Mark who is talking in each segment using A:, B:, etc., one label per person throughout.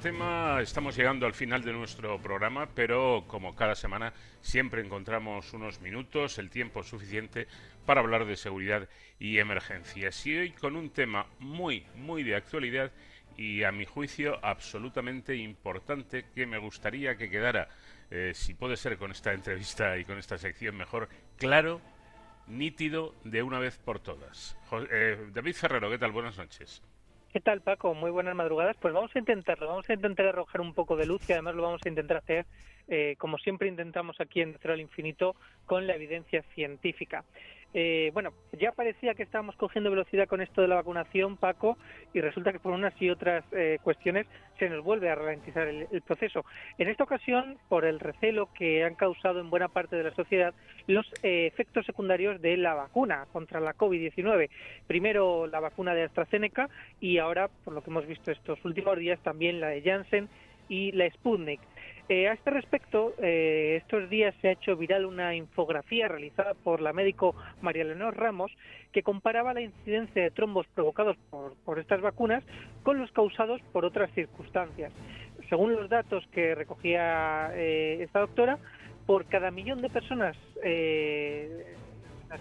A: tema. Estamos llegando al final de nuestro programa, pero como cada semana siempre encontramos unos minutos, el tiempo suficiente para hablar de seguridad y emergencias. Y hoy con un tema muy, muy de actualidad y a mi juicio absolutamente importante que me gustaría que quedara, eh, si puede ser con esta entrevista y con esta sección mejor, claro, nítido de una vez por todas. Eh, David Ferrero, ¿qué tal? Buenas noches.
B: ¿Qué tal, Paco? Muy buenas madrugadas. Pues vamos a intentarlo, vamos a intentar arrojar un poco de luz y además lo vamos a intentar hacer, eh, como siempre intentamos aquí en Cero al Infinito, con la evidencia científica. Eh, bueno, ya parecía que estábamos cogiendo velocidad con esto de la vacunación, Paco, y resulta que por unas y otras eh, cuestiones se nos vuelve a ralentizar el, proceso. En esta ocasión, por el recelo que han causado en buena parte de la sociedad los eh, efectos secundarios de la vacuna contra la COVID-19. Primero la vacuna de AstraZeneca y ahora, por lo que hemos visto estos últimos días, también la de Janssen y la Sputnik. Eh, a este respecto, eh, estos días se ha hecho viral una infografía realizada por la médico María Leonor Ramos que comparaba la incidencia de trombos provocados por, estas vacunas con los causados por otras circunstancias. Según los datos que recogía eh, esta doctora, por cada millón de personas, eh,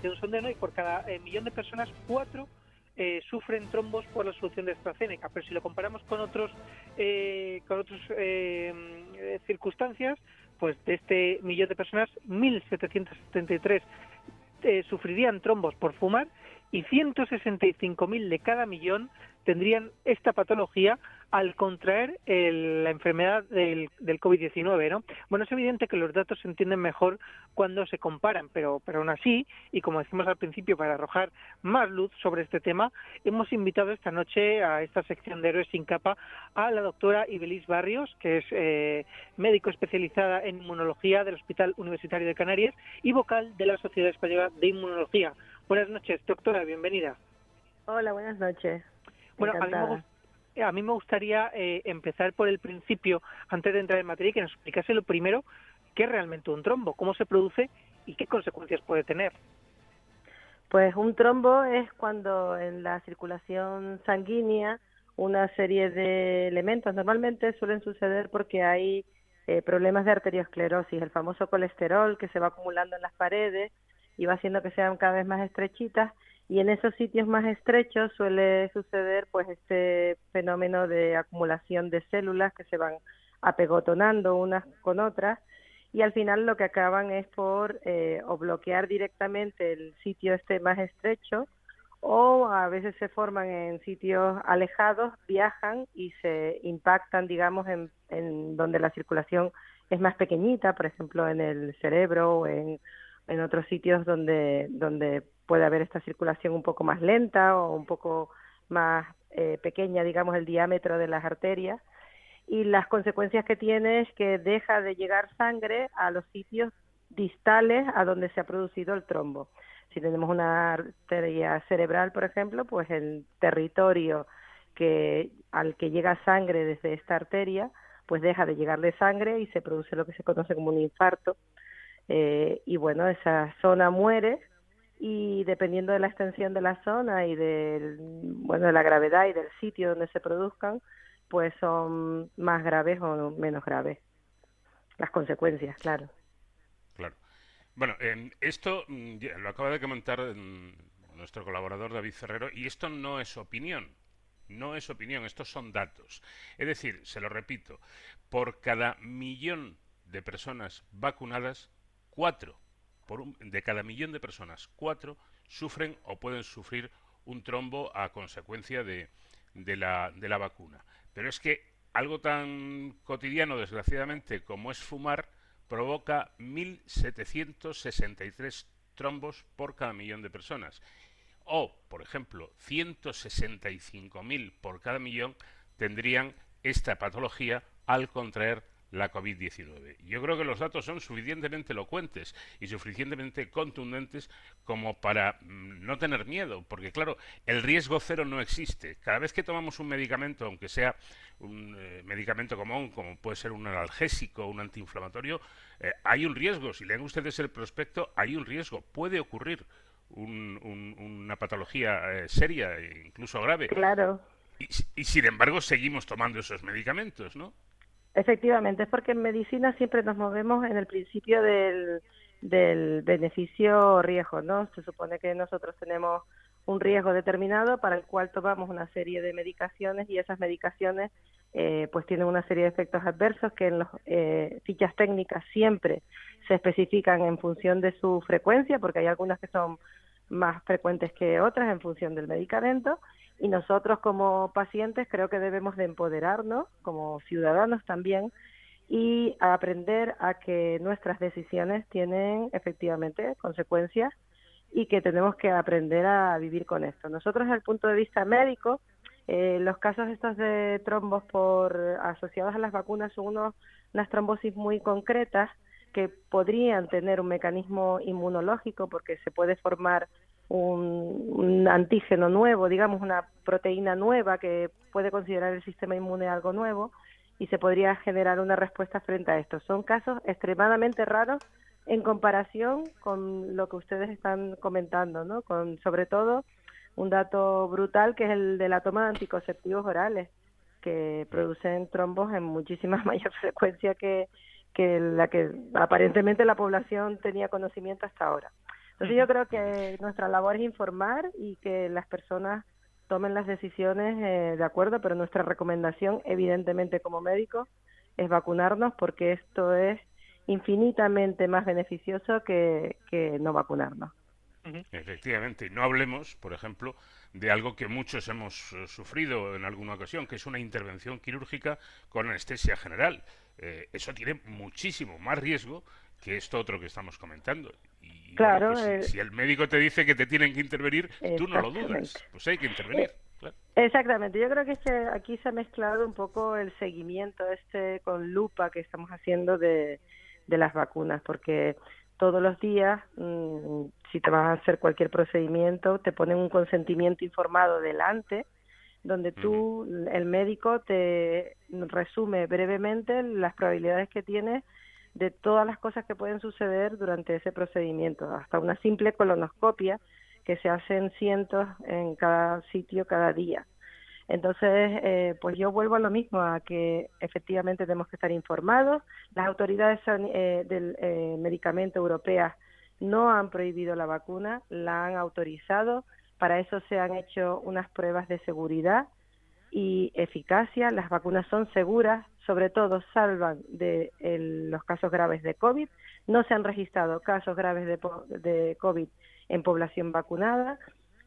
B: un sondeo y por cada millón de personas, cuatro eh, sufren trombos por la solución de AstraZeneca, pero si lo comparamos con otros eh, con otras eh, circunstancias, pues de este millón de personas, 1.773 sufrirían trombos por fumar y 165.000 de cada millón tendrían esta patología al contraer la enfermedad del, del COVID-19, ¿no? Bueno, es evidente que los datos se entienden mejor cuando se comparan, pero, pero aún así, y como decimos al principio, para arrojar más luz sobre este tema, hemos invitado esta noche a esta sección de Héroes sin capa a la doctora Ibelis Barrios, que es eh, médico especializada en inmunología del Hospital Universitario de Canarias y vocal de la Sociedad Española de Inmunología. Buenas noches, doctora, bienvenida.
C: Hola, buenas noches.
B: Bueno, a mí, me, gustaría eh, empezar por el principio, antes de entrar en materia, que nos explicase lo primero, qué es realmente un trombo, cómo se produce y qué consecuencias puede tener.
C: Pues un trombo es cuando en la circulación sanguínea una serie de elementos normalmente suelen suceder porque hay eh, problemas de arteriosclerosis, el famoso colesterol que se va acumulando en las paredes y va haciendo que sean cada vez más estrechitas y en esos sitios más estrechos suele suceder pues este fenómeno de acumulación de células que se van apegotonando unas con otras y al final lo que acaban es por eh, o bloquear directamente el sitio este más estrecho o a veces se forman en sitios alejados, viajan y se impactan, digamos, en, en donde la circulación es más pequeñita, por ejemplo, en el cerebro o en, en otros sitios donde, donde puede haber esta circulación un poco más lenta o un poco más eh, pequeña, digamos, el diámetro de las arterias. Y las consecuencias que tiene es que deja de llegar sangre a los sitios distales a donde se ha producido el trombo. Si tenemos una arteria cerebral, por ejemplo, pues el territorio que al que llega sangre desde esta arteria, pues deja de llegarle sangre y se produce lo que se conoce como un infarto. Eh, y bueno, esa zona muere y dependiendo de la extensión de la zona y del, bueno, de la gravedad y del sitio donde se produzcan, pues son más graves o menos graves. Las consecuencias, claro.
A: Claro. Bueno, esto mm, lo acaba de comentar mm, nuestro colaborador David Ferrero y esto no es opinión. No es opinión, estos son datos. Es decir, se lo repito, por cada millón de personas vacunadas, cuatro de cada millón de personas, cuatro sufren o pueden sufrir un trombo a consecuencia de, la, de la vacuna. Pero es que algo tan cotidiano, desgraciadamente, como es fumar, provoca 1.763 trombos por cada millón de personas. O, por ejemplo, 165.000 por cada millón tendrían esta patología al contraer la COVID-19. Yo creo que los datos son suficientemente elocuentes y suficientemente contundentes como para mm, no tener miedo, porque claro, el riesgo cero no existe. Cada vez que tomamos un medicamento, aunque sea un eh, medicamento común, como puede ser un analgésico, un antiinflamatorio, eh, hay un riesgo. Si leen ustedes el prospecto, hay un riesgo. Puede ocurrir una patología eh, seria, incluso grave.
C: Claro
A: Y, sin embargo seguimos tomando esos medicamentos, ¿no?
C: Efectivamente, es porque en medicina siempre nos movemos en el principio del, del beneficio-riesgo, ¿no? Se supone que nosotros tenemos un riesgo determinado para el cual tomamos una serie de medicaciones y esas medicaciones eh, pues tienen una serie de efectos adversos que en las eh, fichas técnicas siempre se especifican en función de su frecuencia, porque hay algunas que son más frecuentes que otras en función del medicamento, y nosotros como pacientes creo que debemos de empoderarnos, como ciudadanos también, y aprender a que nuestras decisiones tienen efectivamente consecuencias y que tenemos que aprender a vivir con esto. Nosotros desde el punto de vista médico, eh, los casos estos de trombos por asociados a las vacunas son unas trombosis muy concretas que podrían tener un mecanismo inmunológico porque se puede formar un, antígeno nuevo, digamos una proteína nueva que puede considerar el sistema inmune algo nuevo y se podría generar una respuesta frente a esto. Son casos extremadamente raros en comparación con lo que ustedes están comentando, ¿no? Con sobre todo un dato brutal que es el de la toma de anticonceptivos orales, que producen trombos en muchísima mayor frecuencia que, que la que aparentemente la población tenía conocimiento hasta ahora. Entonces yo creo que nuestra labor es informar y que las personas tomen las decisiones eh, de acuerdo, pero nuestra recomendación, evidentemente como médicos, es vacunarnos porque esto es infinitamente más beneficioso que, que no vacunarnos.
A: Efectivamente, y no hablemos, por ejemplo, de algo que muchos hemos eh, sufrido en alguna ocasión, que es una intervención quirúrgica con anestesia general. Eh, eso tiene muchísimo más riesgo que esto otro que estamos comentando. Y
C: claro,
A: pues,
C: eh,
A: si, el médico te dice que te tienen que intervenir, tú no lo dudas, pues hay que intervenir.
C: Exactamente, yo creo que este, aquí se ha mezclado un poco el seguimiento este con lupa que estamos haciendo de, de las vacunas, porque todos los días, mm, si te vas a hacer cualquier procedimiento, te ponen un consentimiento informado delante, donde tú, el médico, te resume brevemente las probabilidades que tienes de todas las cosas que pueden suceder durante ese procedimiento, hasta una simple colonoscopia que se hacen cientos en cada sitio cada día. Entonces, eh, pues yo vuelvo a lo mismo, a que efectivamente tenemos que estar informados. Las autoridades eh, del eh, medicamento europeas no han prohibido la vacuna, la han autorizado. Para eso se han hecho unas pruebas de seguridad y eficacia. Las vacunas son seguras, sobre todo salvan de los casos graves de COVID. No se han registrado casos graves de, de COVID en población vacunada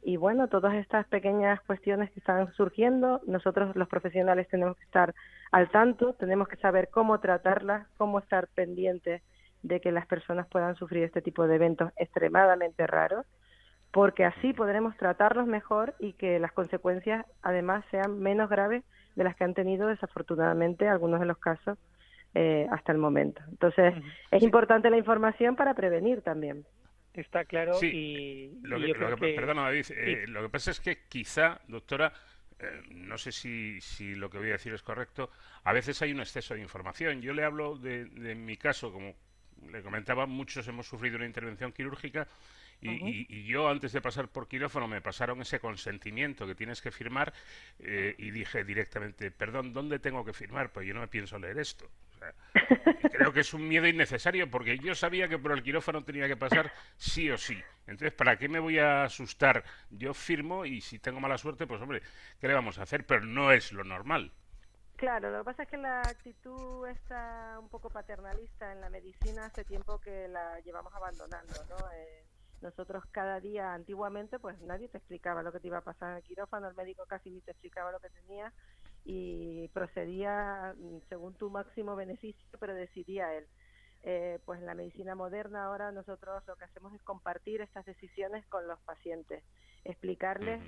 C: y bueno, todas estas pequeñas cuestiones que están surgiendo, nosotros los profesionales tenemos que estar al tanto, tenemos que saber cómo tratarlas, cómo estar pendientes de que las personas puedan sufrir este tipo de eventos extremadamente raros, porque así podremos tratarlos mejor y que las consecuencias además sean menos graves de las que han tenido desafortunadamente algunos de los casos eh, hasta el momento. Entonces, es importante la información para prevenir también.
B: Está claro y,
A: lo que, Perdona, David, eh, lo que pasa es que quizá, doctora, eh, no sé si, si lo que voy a decir es correcto, a veces hay un exceso de información. Yo le hablo de, de mi caso, como le comentaba, muchos hemos sufrido una intervención quirúrgica y, yo antes de pasar por quirófano me pasaron ese consentimiento que tienes que firmar eh, y dije directamente, perdón, ¿dónde tengo que firmar? Pues yo no me pienso leer esto. creo que es un miedo innecesario porque yo sabía que por el quirófano tenía que pasar sí o sí. Entonces, ¿para qué me voy a asustar? Yo firmo y si tengo mala suerte, pues hombre, ¿qué le vamos a hacer? Pero no es lo normal.
C: Claro, lo que pasa es que la actitud está un poco paternalista en la medicina hace tiempo que la llevamos abandonando, ¿no? Eh, nosotros cada día, antiguamente, pues nadie te explicaba lo que te iba a pasar en el quirófano, el médico casi ni te explicaba lo que tenía y procedía mm, según tu máximo beneficio, pero decidía él. Eh, pues en la medicina moderna ahora nosotros lo que hacemos es compartir estas decisiones con los pacientes, explicarles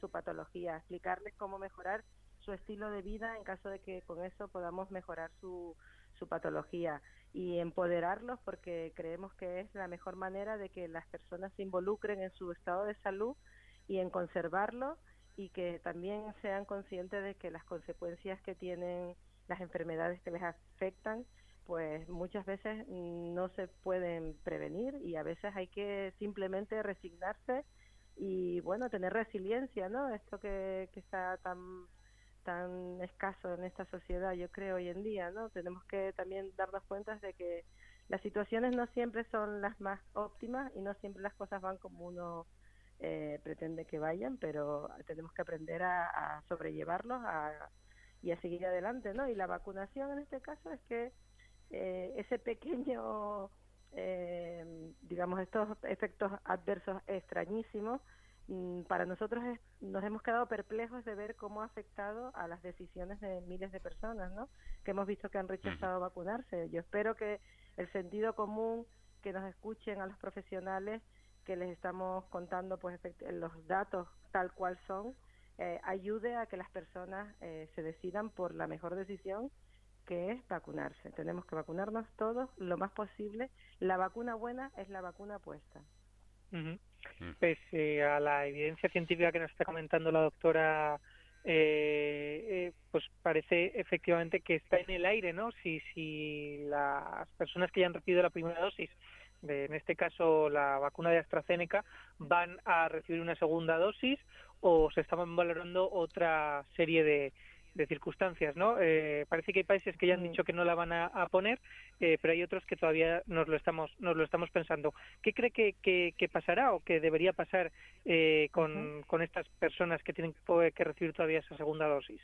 C: su patología, explicarles cómo mejorar su estilo de vida en caso de que con eso podamos mejorar su, su patología y empoderarlos porque creemos que es la mejor manera de que las personas se involucren en su estado de salud y en conservarlo y que también sean conscientes de que las consecuencias que tienen las enfermedades que les afectan pues muchas veces no se pueden prevenir y a veces hay que simplemente resignarse y bueno tener resiliencia no esto que, que está tan tan escaso en esta sociedad, yo creo, hoy en día, ¿no? Tenemos que también darnos cuenta de que las situaciones no siempre son las más óptimas y no siempre las cosas van como uno eh, pretende que vayan, pero tenemos que aprender a, sobrellevarlos y a seguir adelante, ¿no? Y la vacunación en este caso es que eh, ese pequeño, eh, digamos, estos efectos adversos extrañísimos, para nosotros nos hemos quedado perplejos de ver cómo ha afectado a las decisiones de miles de personas, ¿no? Que hemos visto que han rechazado vacunarse. Yo espero que el sentido común, que nos escuchen a los profesionales, que les estamos contando pues los datos tal cual son, eh, ayude a que las personas eh, se decidan por la mejor decisión que es vacunarse. Tenemos que vacunarnos todos lo más posible. La vacuna buena es la vacuna puesta.
B: Uh a la evidencia científica que nos está comentando la doctora, eh, pues parece efectivamente que está en el aire, ¿no? Si, si las personas que ya han recibido la primera dosis en este caso la vacuna de AstraZeneca, van a recibir una segunda dosis o se estaban valorando otra serie de, circunstancias, ¿no? Eh, parece que hay países que ya han dicho que no la van a, poner, eh, pero hay otros que todavía nos lo estamos nos lo estamos pensando. ¿Qué cree que, que, pasará o que debería pasar eh, con, con estas personas que tienen que recibir todavía esa segunda dosis?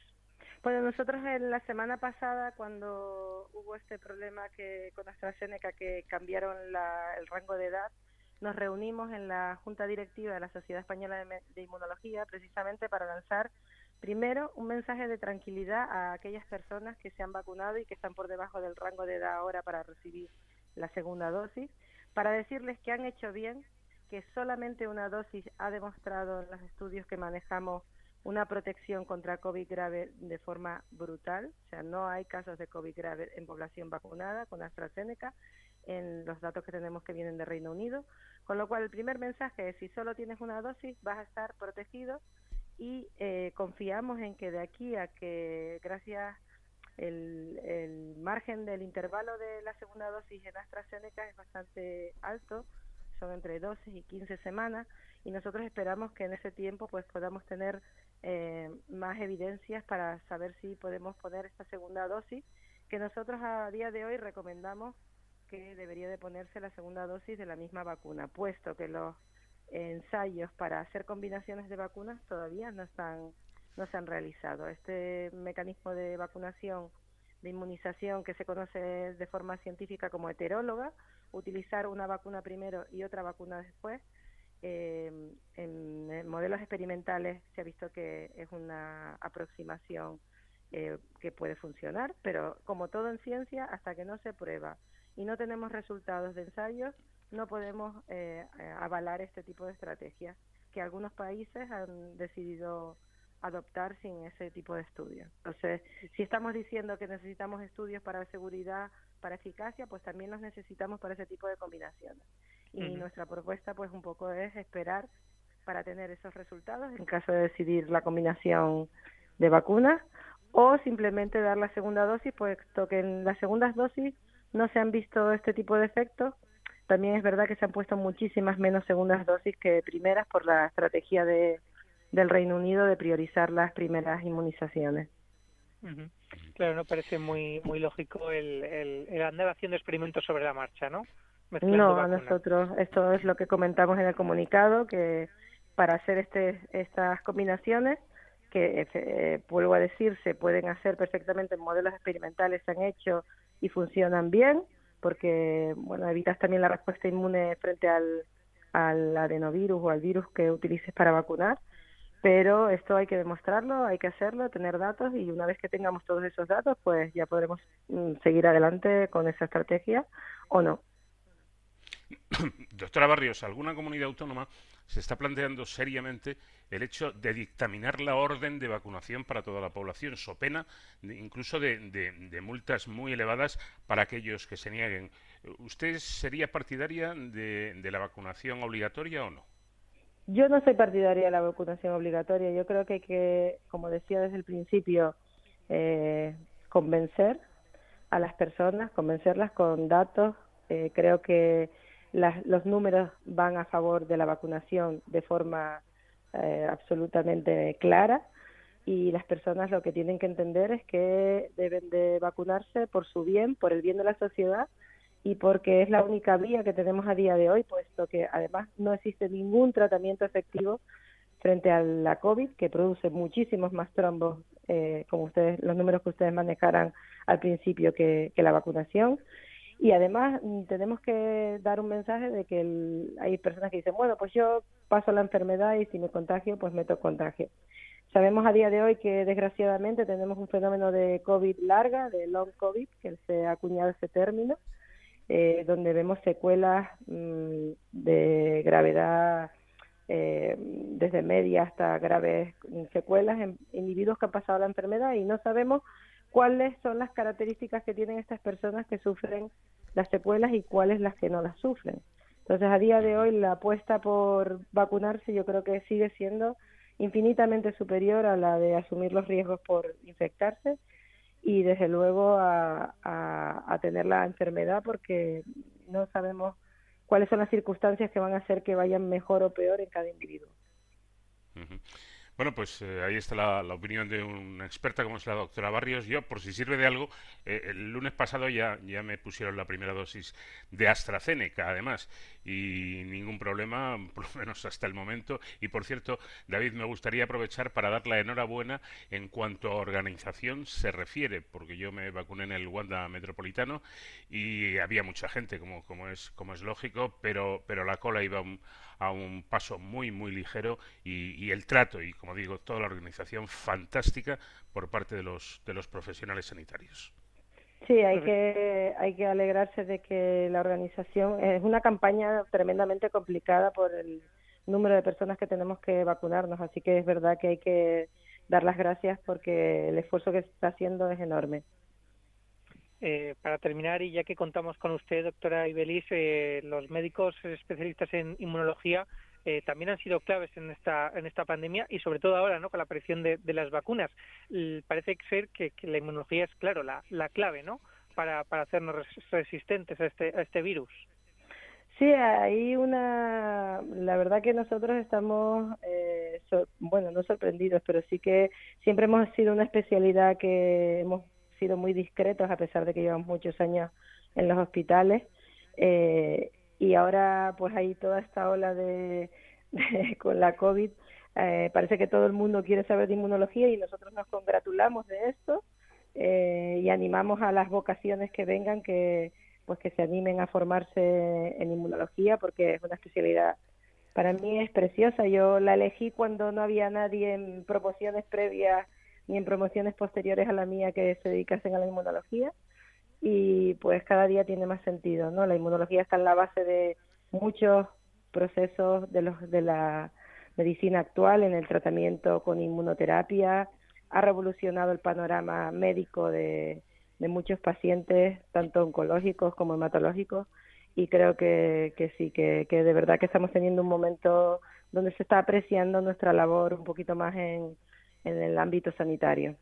C: Bueno, nosotros en la semana pasada, cuando hubo este problema que con AstraZeneca que cambiaron el rango de edad, nos reunimos en la Junta Directiva de la Sociedad Española de, Inmunología precisamente para lanzar primero un mensaje de tranquilidad a aquellas personas que se han vacunado y que están por debajo del rango de edad ahora para recibir la segunda dosis, para decirles que han hecho bien, que solamente una dosis ha demostrado en los estudios que manejamos una protección contra COVID grave de forma brutal, o sea, no hay casos de COVID grave en población vacunada con AstraZeneca en los datos que tenemos que vienen de Reino Unido, con lo cual el primer mensaje es si solo tienes una dosis vas a estar protegido y eh, confiamos en que de aquí a que gracias el, el margen del intervalo de la segunda dosis en AstraZeneca es bastante alto, son entre 12 y 15 semanas y nosotros esperamos que en ese tiempo pues podamos tener eh, más evidencias para saber si podemos poner esta segunda dosis, que nosotros a día de hoy recomendamos que debería de ponerse la segunda dosis de la misma vacuna, puesto que los ensayos para hacer combinaciones de vacunas todavía no están no se han realizado. Este mecanismo de vacunación de inmunización que se conoce de forma científica como heteróloga, utilizar una vacuna primero y otra vacuna después, eh, en, modelos experimentales se ha visto que es una aproximación eh, que puede funcionar, pero como todo en ciencia, hasta que no se prueba y no tenemos resultados de ensayos, no podemos eh, avalar este tipo de estrategias que algunos países han decidido adoptar sin ese tipo de estudios. Entonces, si estamos diciendo que necesitamos estudios para seguridad, para eficacia, pues también los necesitamos para ese tipo de combinaciones y nuestra propuesta pues un poco es esperar para tener esos resultados en caso de decidir la combinación de vacunas o simplemente dar la segunda dosis puesto que en las segundas dosis no se han visto este tipo de efectos también es verdad que se han puesto muchísimas menos segundas dosis que primeras por la estrategia de, del Reino Unido de priorizar las primeras inmunizaciones.
B: Claro, no parece muy muy lógico el, el, el andar haciendo experimentos sobre la marcha, ¿no?
C: no, a nosotros, esto es lo que comentamos en el comunicado, que para hacer este, estas combinaciones, que eh, vuelvo a decir, se pueden hacer perfectamente en modelos experimentales, se han hecho y funcionan bien, porque bueno, evitas también la respuesta inmune frente al, al adenovirus o al virus que utilices para vacunar. Pero esto hay que demostrarlo, hay que hacerlo, tener datos y una vez que tengamos todos esos datos, pues ya podremos mm, seguir adelante con esa estrategia o no.
A: Doctora Barrios, ¿alguna comunidad autónoma se está planteando seriamente el hecho de dictaminar la orden de vacunación para toda la población, so pena incluso de, multas muy elevadas para aquellos que se nieguen? ¿Usted sería partidaria de, la vacunación obligatoria o no?
C: Yo no soy partidaria de la vacunación obligatoria. Yo creo que hay que, como decía desde el principio, eh, convencer a las personas, convencerlas con datos. Eh, creo que los números van a favor de la vacunación de forma eh, absolutamente clara. y las personas lo que tienen que entender es que deben de vacunarse por su bien, por el bien de la sociedad y porque es la única vía que tenemos a día de hoy, puesto que además no existe ningún tratamiento efectivo frente a la COVID, que produce muchísimos más trombos, eh, como ustedes, los números que ustedes manejaran al principio, que, la vacunación. Y además mm, tenemos que dar un mensaje de que hay personas que dicen, bueno, pues yo paso la enfermedad y si me contagio, pues meto contagio. Sabemos a día de hoy que desgraciadamente tenemos un fenómeno de COVID larga, de long COVID, que se ha acuñado ese término, eh, donde vemos secuelas mm, de gravedad eh, desde media hasta graves secuelas en individuos que han pasado la enfermedad y no sabemos cuáles son las características que tienen estas personas que sufren las secuelas y cuáles las que no las sufren. Entonces, a día de hoy, la apuesta por vacunarse yo creo que sigue siendo infinitamente superior a la de asumir los riesgos por infectarse y desde luego a, tener la enfermedad porque no sabemos cuáles son las circunstancias que van a hacer que vayan mejor o peor en cada individuo.
A: Bueno, pues eh, ahí está la, opinión de una experta como es la doctora Barrios. Yo, por si sirve de algo, eh, el lunes pasado ya, ya me pusieron la primera dosis de AstraZeneca, además, y ningún problema, por lo menos hasta el momento. Y por cierto, David, me gustaría aprovechar para dar la enhorabuena en cuanto a organización se refiere, porque yo me vacuné en el Wanda Metropolitano y había mucha gente, como, como, es, como es lógico, pero, pero la cola iba un a un paso muy, muy ligero y, el trato y, como digo, toda la organización fantástica por parte de los, de los profesionales sanitarios.
C: Sí, hay que, hay que alegrarse de que la organización es una campaña tremendamente complicada por el número de personas que tenemos que vacunarnos, así que es verdad que hay que dar las gracias porque el esfuerzo que se está haciendo es enorme.
B: Eh, para terminar, y ya que contamos con usted, doctora Ibelis, eh, los médicos especialistas en inmunología eh, también han sido claves en esta, en esta pandemia y sobre todo ahora, ¿no? Con la aparición de, las vacunas. parece ser que, la inmunología es, claro, la, la clave, ¿no? Para, hacernos resistentes a este, a este virus.
C: Sí, hay una. La verdad que nosotros estamos, bueno, no sorprendidos, pero sí que siempre hemos sido una especialidad que hemos sido muy discretos a pesar de que llevamos muchos años en los hospitales eh, y ahora pues hay toda esta ola de, con la COVID eh, parece que todo el mundo quiere saber de inmunología y nosotros nos congratulamos de esto eh, y animamos a las vocaciones que vengan que pues que se animen a formarse en inmunología porque es una especialidad para mí es preciosa. Yo la elegí cuando no había nadie en promociones previas ni en promociones posteriores a la mía que se dedicasen a la inmunología y pues cada día tiene más sentido, ¿no? La inmunología está en la base de muchos procesos de los de la medicina actual en el tratamiento con inmunoterapia, ha revolucionado el panorama médico de, de muchos pacientes, tanto oncológicos como hematológicos, y creo que, que sí, que, que de verdad que estamos teniendo un momento donde se está apreciando nuestra labor un poquito más en, en el ámbito sanitario.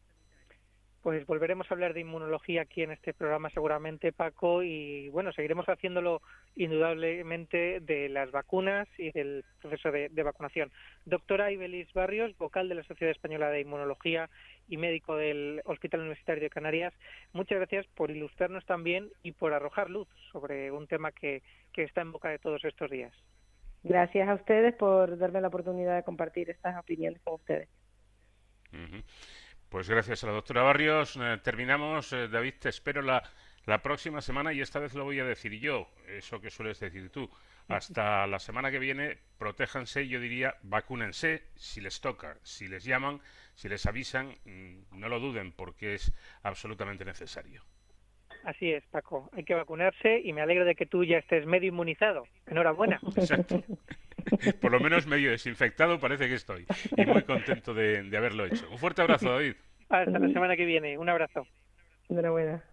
B: Pues volveremos a hablar de inmunología aquí en este programa seguramente, Paco, y bueno, seguiremos haciéndolo indudablemente de las vacunas y del proceso de, vacunación. Doctora Ibelis Barrios, vocal de la Sociedad Española de Inmunología y médico del Hospital Universitario de Canarias, muchas gracias por ilustrarnos también y por arrojar luz sobre un tema que, que está en boca de todos estos días.
C: Gracias a ustedes por darme la oportunidad de compartir estas opiniones con ustedes.
A: Pues gracias a la doctora Barrios. Eh, terminamos. Eh, David, te espero la, la próxima semana y esta vez lo voy a decir yo, eso que sueles decir tú. Hasta la semana que viene, protéjanse, yo diría, vacúnense si les toca, si les llaman, si les avisan, mm, no lo duden porque es absolutamente necesario.
B: Así es, Paco. Hay que vacunarse y me alegro de que tú ya estés medio inmunizado. Enhorabuena.
A: Exacto. Por lo menos medio desinfectado parece que estoy. Y muy contento de, de haberlo hecho. Un fuerte abrazo, David.
B: Hasta la semana que viene. Un abrazo.
C: Enhorabuena.